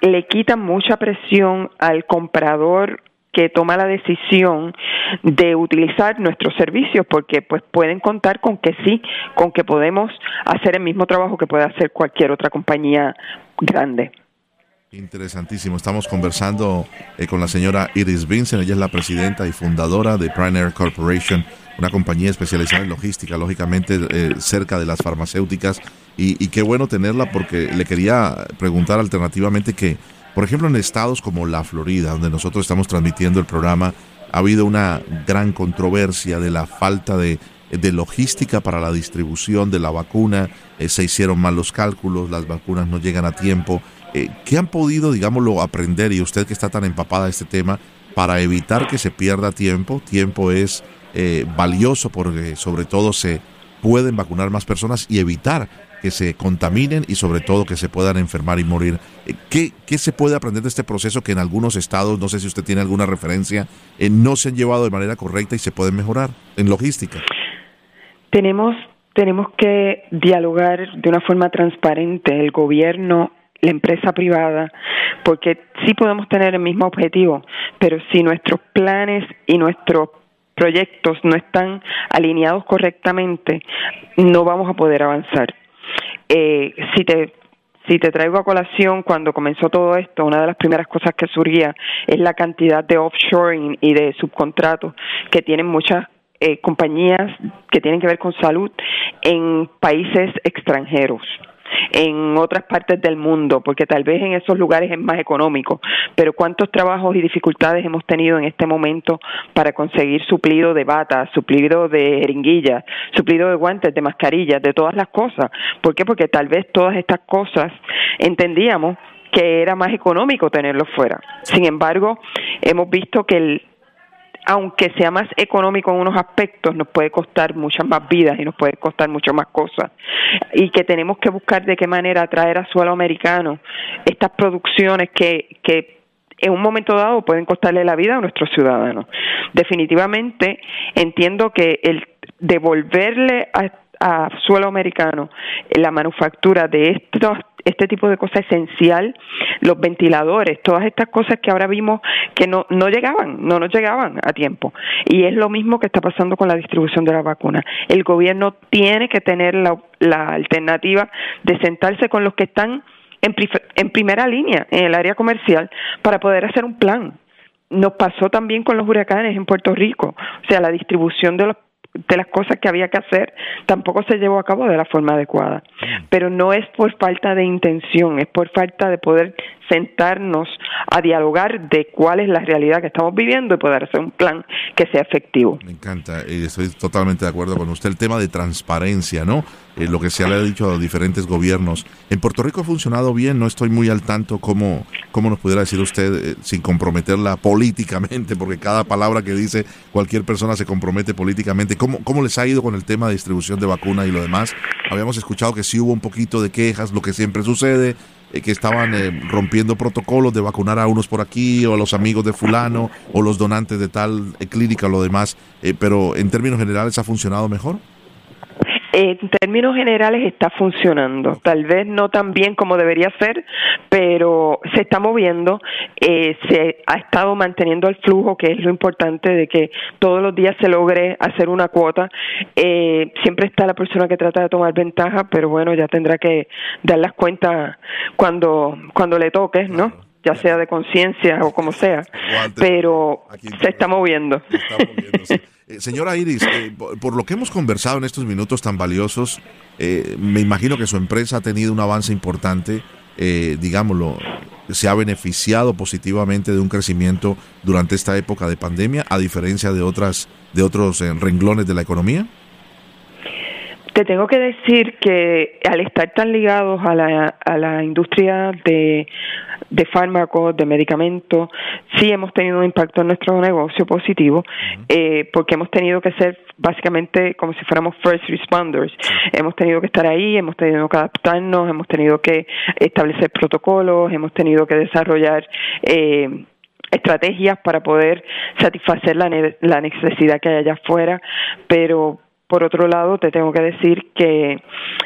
le quitan mucha presión al comprador que toma la decisión de utilizar nuestros servicios porque pues pueden contar con que sí, con que podemos hacer el mismo trabajo que puede hacer cualquier otra compañía grande.
Interesantísimo. Estamos conversando eh, con la señora Iris Vincent. Ella es la presidenta y fundadora de Prime Corporation, una compañía especializada en logística, lógicamente eh, cerca de las farmacéuticas. Y, y, qué bueno tenerla porque le quería preguntar alternativamente que, por ejemplo, en estados como la Florida, donde nosotros estamos transmitiendo el programa, ha habido una gran controversia de la falta de, logística para la distribución de la vacuna. Eh, se hicieron mal los cálculos, las vacunas no llegan a tiempo. Eh, ¿Qué han podido, digámoslo, aprender y usted que está tan empapada de este tema para evitar que se pierda tiempo? Tiempo es eh, valioso porque sobre todo se pueden vacunar más personas y evitar que se contaminen y sobre todo que se puedan enfermar y morir. Eh, ¿Qué, qué se puede aprender de este proceso que en algunos estados, no sé si usted tiene alguna referencia, no se han llevado de manera correcta y se pueden mejorar en logística?
Tenemos tenemos que dialogar de una forma transparente el gobierno la empresa privada, porque sí podemos tener el mismo objetivo, pero si nuestros planes y nuestros proyectos no están alineados correctamente, no vamos a poder avanzar. Eh, si te si te traigo a colación cuando comenzó todo esto, una de las primeras cosas que surgía es la cantidad de offshoring y de subcontratos que tienen muchas eh, compañías que tienen que ver con salud en países extranjeros en otras partes del mundo, porque tal vez en esos lugares es más económico, pero cuántos trabajos y dificultades hemos tenido en este momento para conseguir suplido de batas, suplido de jeringuillas, suplido de guantes, de mascarillas, de todas las cosas. ¿Por qué? Porque tal vez todas estas cosas entendíamos que era más económico tenerlos fuera. Sin embargo, hemos visto que el, aunque sea más económico en unos aspectos, nos puede costar muchas más vidas y nos puede costar muchas más cosas. Y que tenemos que buscar de qué manera atraer a suelo americano estas producciones que, que en un momento dado pueden costarle la vida a nuestros ciudadanos. Definitivamente entiendo que el devolverle a a suelo americano la manufactura de estos este tipo de cosas esencial, los ventiladores, todas estas cosas que ahora vimos que no, no llegaban, no nos llegaban a tiempo. Y es lo mismo que está pasando con la distribución de la vacuna. El gobierno tiene que tener la, la alternativa de sentarse con los que están en, en primera línea en el área comercial para poder hacer un plan. Nos pasó también con los huracanes en Puerto Rico, o sea, la distribución de los de las cosas que había que hacer tampoco se llevó a cabo de la forma adecuada. Mm. Pero no es por falta de intención, es por falta de poder sentarnos a dialogar de cuál es la realidad que estamos viviendo y poder hacer un plan que sea efectivo.
Me encanta y estoy totalmente de acuerdo con usted. El tema de transparencia, ¿no? Eh, lo que se le ha dicho a diferentes gobiernos. En Puerto Rico ha funcionado bien, no estoy muy al tanto cómo, cómo nos pudiera decir usted eh, sin comprometerla políticamente, porque cada palabra que dice cualquier persona se compromete políticamente. ¿Cómo, ¿Cómo les ha ido con el tema de distribución de vacuna y lo demás? Habíamos escuchado que sí hubo un poquito de quejas, lo que siempre sucede, eh, que estaban rompiendo protocolos de vacunar a unos por aquí o a los amigos de fulano o los donantes de tal clínica o lo demás, pero en términos generales ha funcionado mejor
en términos generales está funcionando, tal vez no tan bien como debería ser, pero se está moviendo, eh, se ha estado manteniendo el flujo, que es lo importante de que todos los días se logre hacer una cuota. Eh, siempre está la persona que trata de tomar ventaja, pero bueno, ya tendrá que dar las cuentas cuando, cuando le toque, ¿no? ya sea de conciencia o como sea, pero se está moviendo. Se está moviendo
eh, señora Iris, eh, por, lo que hemos conversado en estos minutos tan valiosos, eh, me imagino que su empresa ha tenido un avance importante, digámoslo, se ha beneficiado positivamente de un crecimiento durante esta época de pandemia, a diferencia de otras de otros renglones de la economía.
Te tengo que decir que al estar tan ligados a la, a la industria de, de fármacos, de medicamentos, sí hemos tenido un impacto en nuestro negocio positivo, eh, porque hemos tenido que ser básicamente como si fuéramos first responders. Hemos tenido que estar ahí, hemos tenido que adaptarnos, hemos tenido que establecer protocolos, hemos tenido que desarrollar eh, estrategias para poder satisfacer la, la necesidad que hay allá afuera, pero por otro lado, te tengo que decir que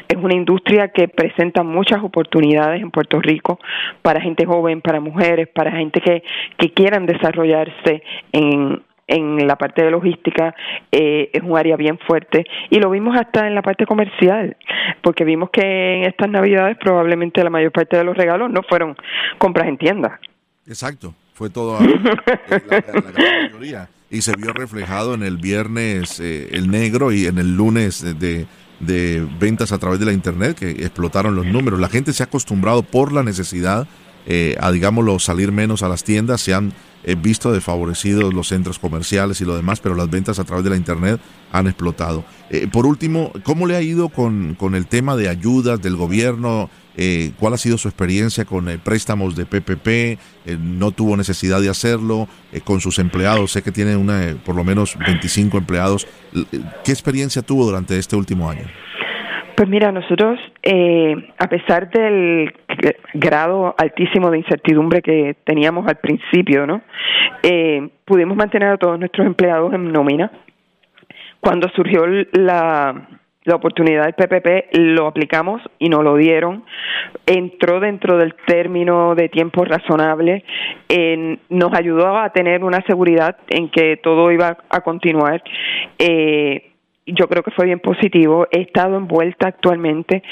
es una industria que presenta muchas oportunidades en Puerto Rico para gente joven, para mujeres, para gente que, que quieran desarrollarse en, en la parte de logística eh, es un área bien fuerte. Y lo vimos hasta en la parte comercial porque vimos que en estas navidades probablemente la mayor parte de los regalos no fueron compras en tiendas
exacto fue todo la, gran mayoría y se vio reflejado en el viernes eh, el negro y en el lunes de, de, ventas a través de la internet que explotaron los números. La gente se ha acostumbrado por la necesidad eh, a, digámoslo, salir menos a las tiendas, se han eh, visto desfavorecidos los centros comerciales y lo demás, pero las ventas a través de la internet han explotado. por último, ¿cómo le ha ido con, con el tema de ayudas del gobierno? Eh, cuál ha sido su experiencia con eh, préstamos de PPP, eh, no tuvo necesidad de hacerlo, con sus empleados, sé que tiene una, por lo menos 25 empleados. ¿Qué experiencia tuvo durante este último año?
Pues mira, nosotros, a pesar del grado altísimo de incertidumbre que teníamos al principio, ¿no? pudimos mantener a todos nuestros empleados en nómina. Cuando surgió la, la oportunidad del PPP, lo aplicamos y nos lo dieron. Entró dentro del término de tiempo razonable, nos ayudó a tener una seguridad en que todo iba a continuar. Eh, yo creo que fue bien positivo. He estado envuelta actualmente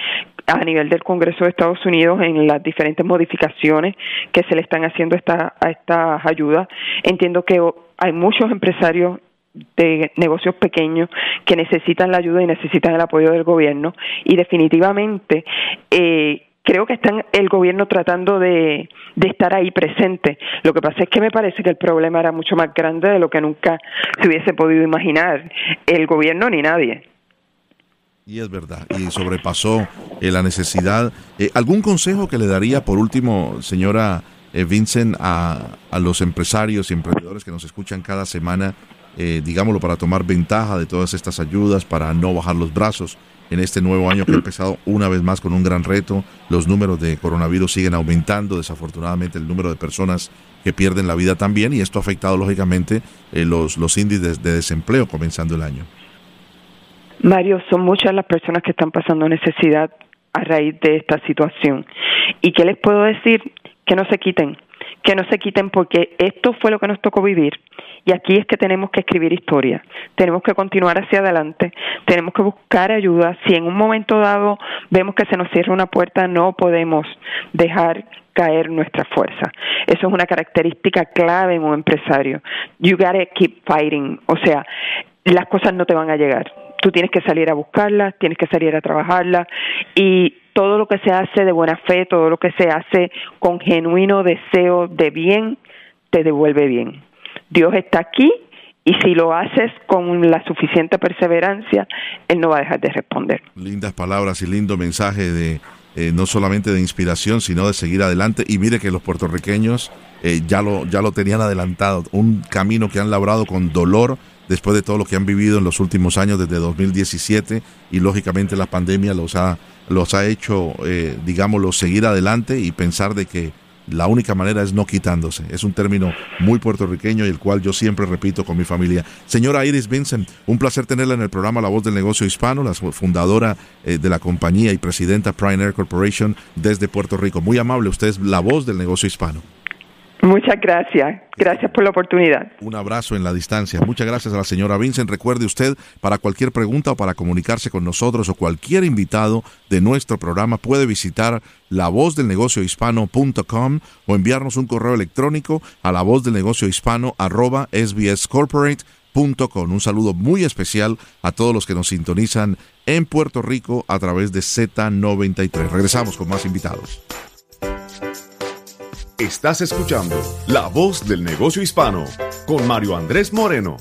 a nivel del Congreso de Estados Unidos en las diferentes modificaciones que se le están haciendo esta, a estas ayudas. Entiendo que hay muchos empresarios de negocios pequeños que necesitan la ayuda y necesitan el apoyo del gobierno y definitivamente eh, creo que están el gobierno tratando de, de estar ahí presente. Lo que pasa es que me parece que el problema era mucho más grande de lo que nunca se hubiese podido imaginar el gobierno ni nadie.
Y es verdad, y sobrepasó eh, la necesidad. Eh, ¿Algún consejo que le daría, por último, señora eh, Vincent, a, a, los empresarios y emprendedores que nos escuchan cada semana, digámoslo, para tomar ventaja de todas estas ayudas, para no bajar los brazos? en este nuevo año que ha empezado una vez más con un gran reto. Los números de coronavirus siguen aumentando, desafortunadamente el número de personas que pierden la vida también y esto ha afectado lógicamente eh, los, los índices de desempleo comenzando el año.
Mario, son muchas las personas que están pasando necesidad a raíz de esta situación. ¿Y qué les puedo decir? Que no se quiten, que no se quiten porque esto fue lo que nos tocó vivir y aquí es que tenemos que escribir historia, tenemos que continuar hacia adelante, tenemos que buscar ayuda. Si en un momento dado vemos que se nos cierra una puerta, no podemos dejar caer nuestra fuerza. Eso es una característica clave en un empresario. You gotta keep fighting. O sea, las cosas no te van a llegar. Tú tienes que salir a buscarlas, tienes que salir a trabajarlas y todo lo que se hace de buena fe, todo lo que se hace con genuino deseo de bien, te devuelve bien. Dios está aquí y si lo haces con la suficiente perseverancia, Él no va a dejar de responder.
Lindas palabras y lindo mensaje de eh, no solamente de inspiración, sino de seguir adelante. Y mire que los puertorriqueños eh, ya, lo, ya lo tenían adelantado, un camino que han labrado con dolor después de todo lo que han vivido en los últimos años desde 2017 y lógicamente la pandemia los ha, los ha hecho, eh, digámoslo, seguir adelante y pensar de que la única manera es no quitándose. Es un término muy puertorriqueño y el cual yo siempre repito con mi familia. Señora Iris Vincent, un placer tenerla en el programa La Voz del Negocio Hispano, la fundadora eh, de la compañía y presidenta Prime Air Corporation desde Puerto Rico. Muy amable, usted es la voz del negocio hispano.
Muchas gracias. Gracias por la oportunidad.
Un abrazo en la distancia. Muchas gracias a la señora Vincent. Recuerde usted, para cualquier pregunta o para comunicarse con nosotros o cualquier invitado de nuestro programa, puede visitar lavozdelnegociohispano.com o enviarnos un correo electrónico a la voz del negocio hispano arroba Un saludo muy especial a todos los que nos sintonizan en Puerto Rico a través de Z93. Regresamos con más invitados.
Estás escuchando La Voz del Negocio Hispano con Mario Andrés Moreno.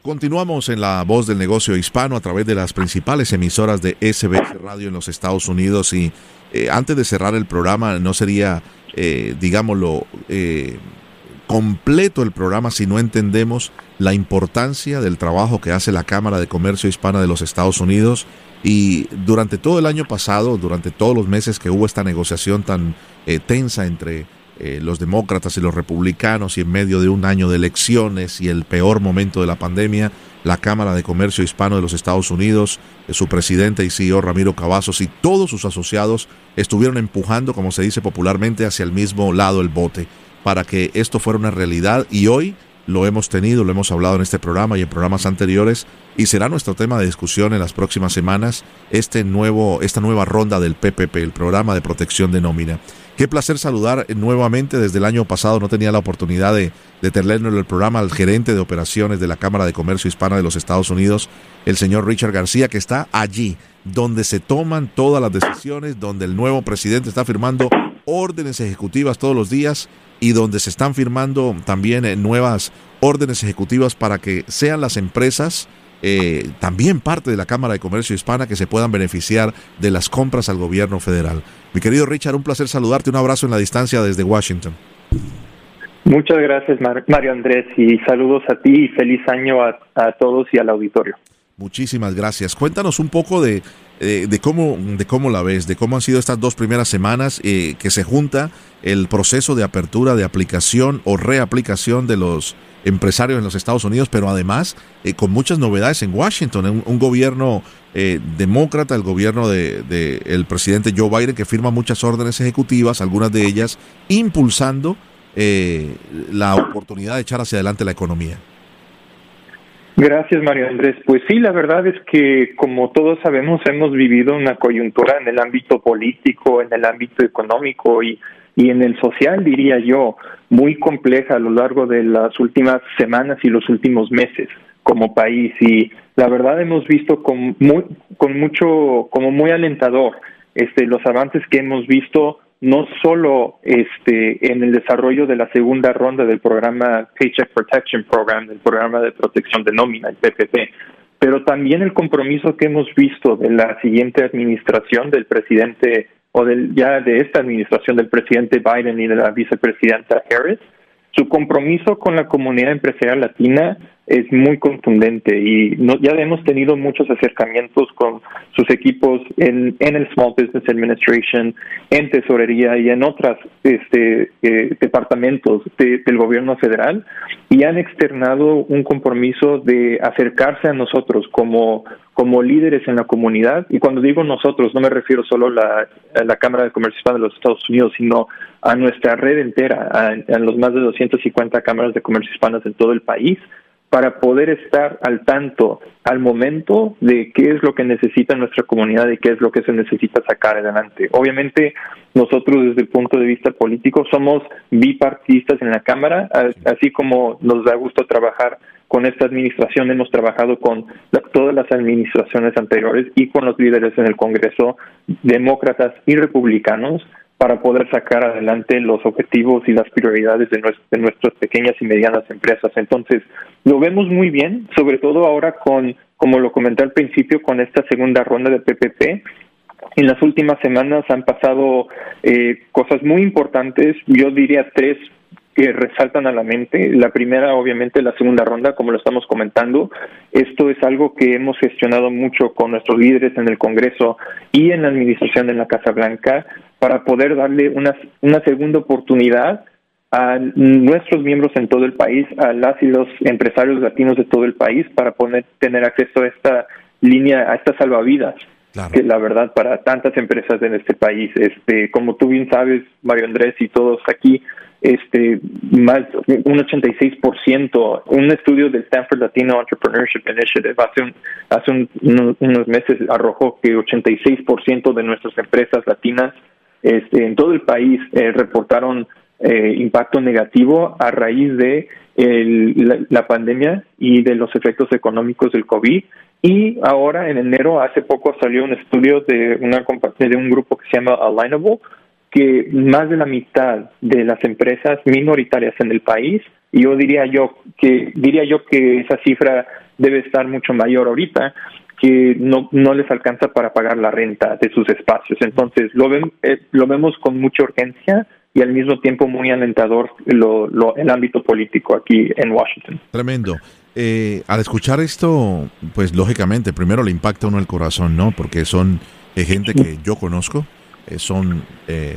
Continuamos en La Voz del Negocio Hispano a través de las principales emisoras de SBS Radio en los Estados Unidos y eh, antes de cerrar el programa no sería, eh, digámoslo, eh, completo el programa si no entendemos la importancia del trabajo que hace la Cámara de Comercio Hispana de los Estados Unidos y durante todo el año pasado, durante todos los meses que hubo esta negociación tan eh, tensa entre eh, los demócratas y los republicanos y en medio de un año de elecciones y el peor momento de la pandemia, la Cámara de Comercio Hispano de los Estados Unidos, eh, su presidente y CEO Ramiro Cavazos y todos sus asociados estuvieron empujando, como se dice popularmente, hacia el mismo lado el bote para que esto fuera una realidad y hoy lo hemos tenido, lo hemos hablado en este programa y en programas anteriores y será nuestro tema de discusión en las próximas semanas este nuevo esta nueva ronda del PPP, el programa de protección de nómina. Qué placer saludar nuevamente. Desde el año pasado, no tenía la oportunidad de, de tener en el programa al gerente de operaciones de la Cámara de Comercio Hispana de los Estados Unidos, el señor Richard García, que está allí, donde se toman todas las decisiones, donde el nuevo presidente está firmando órdenes ejecutivas todos los días y donde se están firmando también eh, nuevas órdenes ejecutivas para que sean las empresas eh, también parte de la Cámara de Comercio Hispana que se puedan beneficiar de las compras al gobierno federal. Mi querido Richard, un placer saludarte, un abrazo en la distancia desde Washington.
Muchas gracias, Mario Andrés, y saludos a ti y feliz año a todos y al auditorio.
Muchísimas gracias. Cuéntanos un poco de, eh, de, cómo, de cómo la ves, de cómo han sido estas dos primeras semanas eh, que se junta el proceso de apertura de aplicación o reaplicación de los empresarios en los Estados Unidos, pero además eh, con muchas novedades en Washington, un, gobierno demócrata, el gobierno del de, el presidente Joe Biden, que firma muchas órdenes ejecutivas, algunas de ellas impulsando la oportunidad de echar hacia adelante la economía.
Gracias, Mario Andrés. Pues sí, la verdad es que, como todos sabemos, hemos vivido una coyuntura en el ámbito político, en el ámbito económico y, y en el social, diría yo, muy compleja a lo largo de las últimas semanas y los últimos meses como país. Y la verdad hemos visto con, muy, con mucho, como muy alentador este, los avances que hemos visto no solo este, en el desarrollo de la segunda ronda del programa Paycheck Protection Program, del programa de protección de nómina, el PPP, pero también el compromiso que hemos visto de la siguiente administración del presidente o del, ya de esta administración del presidente Biden y de la vicepresidenta Harris, su compromiso con la comunidad empresarial latina es muy contundente y ya hemos tenido muchos acercamientos con sus equipos en, en el Small Business Administration, en tesorería y en otros este, eh, departamentos del gobierno federal y han externado un compromiso de acercarse a nosotros como, como líderes en la comunidad. Y cuando digo nosotros, no me refiero solo la, a la Cámara de Comercio Hispano de los Estados Unidos, sino a nuestra red entera, a, a los más de 250 cámaras de comercio hispanas en todo el país para poder estar al tanto al momento de qué es lo que necesita nuestra comunidad y qué es lo que se necesita sacar adelante. Obviamente, nosotros desde el punto de vista político somos bipartistas en la Cámara, así como nos da gusto trabajar con esta administración, hemos trabajado con todas las administraciones anteriores y con los líderes en el Congreso, demócratas y republicanos, para poder sacar adelante los objetivos y las prioridades de, nuestras pequeñas y medianas empresas. Entonces, lo vemos muy bien, sobre todo ahora con, como lo comenté al principio, con esta segunda ronda de PPP. En las últimas semanas han pasado eh, cosas muy importantes, yo diría tres que resaltan a la mente. La primera, obviamente, la segunda ronda, como lo estamos comentando. Esto es algo que hemos gestionado mucho con nuestros líderes en el Congreso y en la administración en la Casa Blanca para poder darle una, una segunda oportunidad a nuestros miembros en todo el país, a las y los empresarios latinos de todo el país, para poder tener acceso a esta línea, a estas salvavidas. que la verdad para tantas empresas en este país, este, como tú bien sabes, Mario Andrés y todos aquí, este, más un 86%, un estudio del Stanford Latino Entrepreneurship Initiative hace, hace unos meses arrojó que 86% de nuestras empresas latinas este, en todo el país eh, reportaron eh, impacto negativo a raíz de la, pandemia y de los efectos económicos del COVID. Y ahora, en enero, hace poco salió un estudio de, una, de un grupo que se llama Alignable, que más de la mitad de las empresas minoritarias en el país, y yo diría yo que diría yo que esa cifra debe estar mucho mayor ahorita, que no, no les alcanza para pagar la renta de sus espacios. Entonces, lo, ven, eh, lo vemos con mucha urgencia y al mismo tiempo muy alentador lo, lo, el ámbito político aquí en Washington.
Tremendo. Eh, al escuchar esto, pues lógicamente, primero le impacta a uno el corazón, ¿no? Porque son eh, gente que yo conozco, son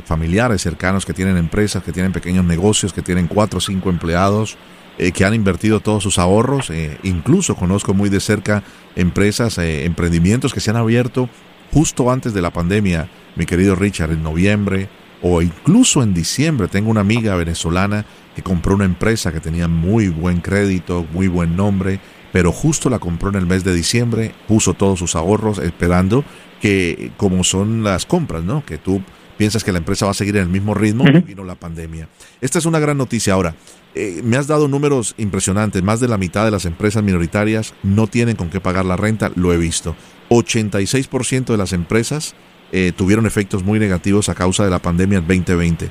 familiares cercanos que tienen empresas, que tienen pequeños negocios, que tienen cuatro o cinco empleados, eh, que han invertido todos sus ahorros. Eh, incluso conozco muy de cerca empresas, eh, emprendimientos que se han abierto justo antes de la pandemia, mi querido Richard, en noviembre o incluso en diciembre. Tengo una amiga venezolana que compró una empresa que tenía muy buen crédito, muy buen nombre, pero justo la compró en el mes de diciembre, puso todos sus ahorros esperando que, como son las compras, ¿no? Que tú piensas que la empresa va a seguir en el mismo ritmo, vino la pandemia. Esta es una gran noticia. Ahora, eh, me has dado números impresionantes. Más de la mitad de las empresas minoritarias no tienen con qué pagar la renta, lo he visto. 86% de las empresas eh, tuvieron efectos muy negativos a causa de la pandemia 2020.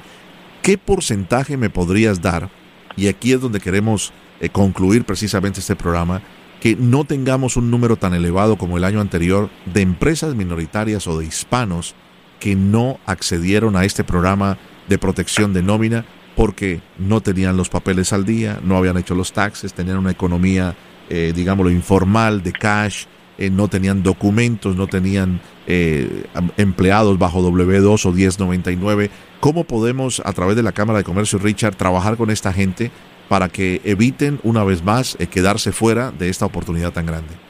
¿Qué porcentaje me podrías dar? Y aquí es donde queremos eh, concluir precisamente este programa que no tengamos un número tan elevado como el año anterior de empresas minoritarias o de hispanos que no accedieron a este programa de protección de nómina porque no tenían los papeles al día, no habían hecho los taxes, tenían una economía, eh, digámoslo, informal, de cash, eh, no tenían documentos, no tenían eh, empleados bajo W2 o 1099. ¿Cómo podemos, a través de la Cámara de Comercio, Richard, trabajar con esta gente para que eviten una vez más quedarse fuera de esta oportunidad tan grande?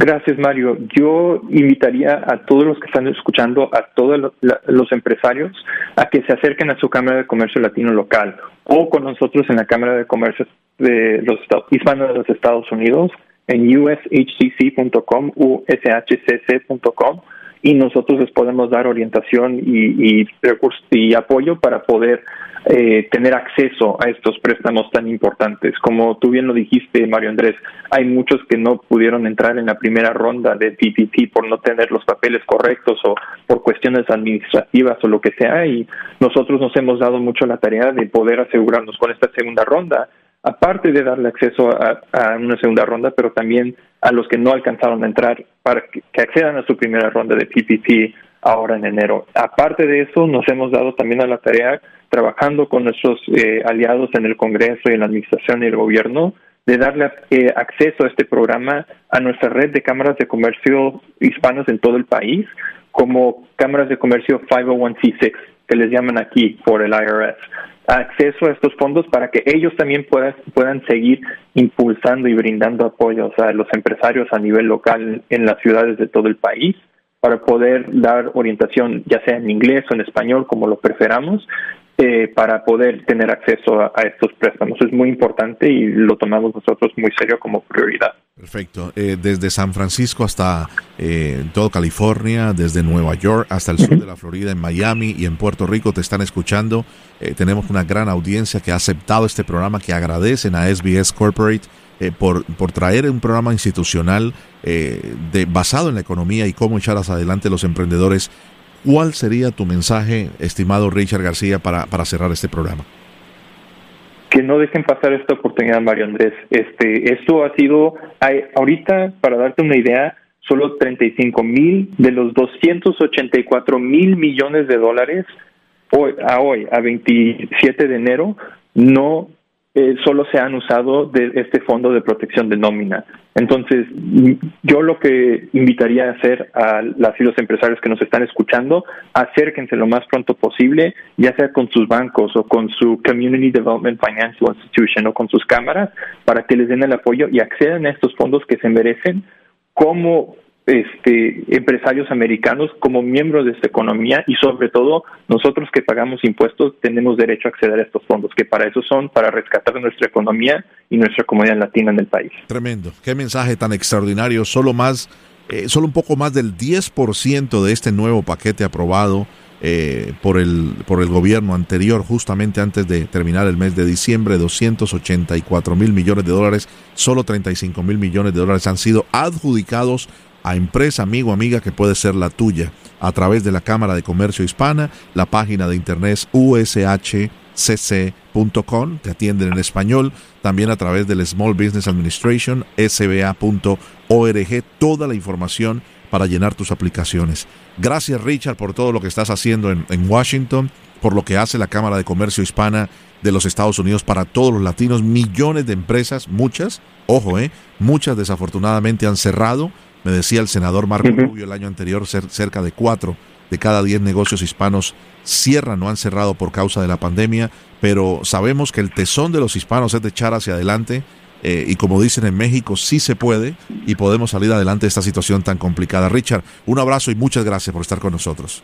Gracias, Mario. Yo invitaría a todos los que están escuchando, a todos los empresarios, a que se acerquen a su Cámara de Comercio Latino local o con nosotros en la Cámara de Comercio de los Hispanos de los Estados Unidos en ushcc.com, ushcc.com y nosotros les podemos dar orientación y, y recursos y apoyo para poder eh, tener acceso a estos préstamos tan importantes. Como tú bien lo dijiste, Mario Andrés, hay muchos que no pudieron entrar en la primera ronda de PPP por no tener los papeles correctos o por cuestiones administrativas o lo que sea, y nosotros nos hemos dado mucho la tarea de poder asegurarnos con esta segunda ronda, aparte de darle acceso a, una segunda ronda, pero también a los que no alcanzaron a entrar para que, accedan a su primera ronda de PPP ahora en enero. Aparte de eso, nos hemos dado también a la tarea trabajando con nuestros eh, aliados en el Congreso y en la Administración y el Gobierno, de darle eh, acceso a este programa a nuestra red de cámaras de comercio hispanos en todo el país, como cámaras de comercio 501c6, que les llaman aquí por el IRS. Acceso a estos fondos para que ellos también puedan, puedan seguir impulsando y brindando apoyos a los empresarios a nivel local en las ciudades de todo el país para poder dar orientación ya sea en inglés o en español, como lo preferamos, eh, para poder tener acceso a, estos préstamos. Es muy importante y lo tomamos nosotros muy serio como prioridad.
Perfecto. Eh, desde San Francisco hasta eh, todo California, desde Nueva York hasta el sur de la Florida, en Miami y en Puerto Rico te están escuchando. Eh, tenemos una gran audiencia que ha aceptado este programa, que agradecen a SBS Corporate por, por traer un programa institucional de, basado en la economía y cómo echar hacia adelante los emprendedores ¿Cuál sería tu mensaje, estimado Richard García, para, para cerrar este programa?
que no dejen pasar esta oportunidad, Mario Andrés. Este, esto ha sido, hay, ahorita, para darte una idea, solo 35 mil de los 284 mil millones de dólares hoy, a hoy, a 27 de enero, no eh, solo se han usado de este fondo de protección de nómina. Entonces, yo lo que invitaría a hacer a las y los empresarios que nos están escuchando, acérquense lo más pronto posible, ya sea con sus bancos o con su Community Development Financial Institution o con sus cámaras, para que les den el apoyo y accedan a estos fondos que se merecen como este, empresarios americanos como miembros de esta economía y sobre todo nosotros que pagamos impuestos tenemos derecho a acceder a estos fondos, que para eso son, para rescatar nuestra economía y nuestra comunidad latina en el país.
Tremendo, qué mensaje tan extraordinario, solo más, eh, solo un poco más del 10% de este nuevo paquete aprobado eh, por, el, por el gobierno anterior, justamente antes de terminar el mes de diciembre, 284 mil millones de dólares, solo 35 mil millones de dólares han sido adjudicados a empresa, amigo, amiga que puede ser la tuya a través de la Cámara de Comercio Hispana, la página de internet ushcc.com, te atienden en español, también a través del Small Business Administration, sba.org, toda la información para llenar tus aplicaciones. Gracias Richard por todo lo que estás haciendo en, en Washington, por lo que hace la Cámara de Comercio Hispana de los Estados Unidos para todos los latinos, millones de empresas, muchas, ojo, eh, muchas desafortunadamente han cerrado me decía el senador Marco Rubio el año anterior, cerca de cuatro de cada diez negocios hispanos cierran o han cerrado por causa de la pandemia, pero sabemos que el tesón de los hispanos es de echar hacia adelante eh, y como dicen en México, sí se puede y podemos salir adelante de esta situación tan complicada. Richard, un abrazo y muchas gracias por estar con nosotros.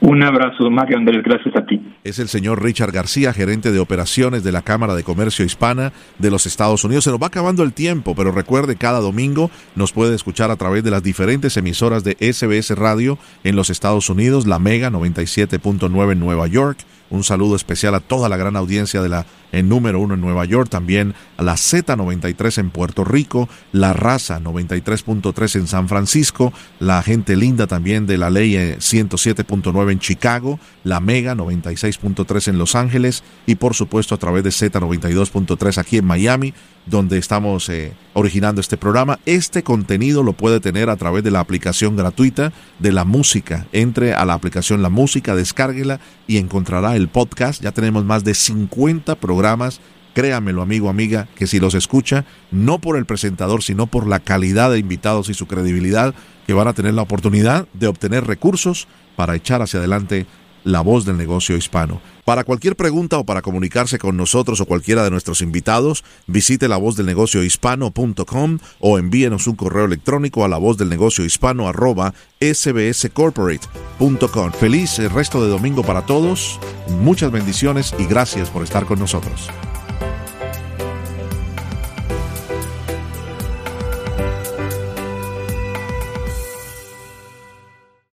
Un abrazo, Mario Andrés, gracias a ti.
Es el señor Richard García, gerente de operaciones de la Cámara de Comercio Hispana de los Estados Unidos. Se nos va acabando el tiempo, pero recuerde, cada domingo nos puede escuchar a través de las diferentes emisoras de SBS Radio en los Estados Unidos, la Mega 97.9 en Nueva York, un saludo especial a toda la gran audiencia de la en número uno en Nueva York, también a la Z93 en Puerto Rico, la Raza 93.3 en San Francisco, la gente linda también de la ley 107.9 en Chicago, la Mega 96.3 en Los Ángeles y por supuesto a través de Z92.3 aquí en Miami donde estamos eh, originando este programa. Este contenido lo puede tener a través de la aplicación gratuita de la música. Entre a la aplicación La Música, descárguela y encontrará el podcast. Ya tenemos más de 50 programas. Créamelo, amigo, amiga, que si los escucha, no por el presentador, sino por la calidad de invitados y su credibilidad, que van a tener la oportunidad de obtener recursos para echar hacia adelante la voz del negocio hispano. Para cualquier pregunta o para comunicarse con nosotros o cualquiera de nuestros invitados, visite la voz del negocio hispano.com o envíenos un correo electrónico a la voz del negocio hispano arroba sbscorporate.com. Feliz resto de domingo para todos, muchas bendiciones y gracias por estar con nosotros.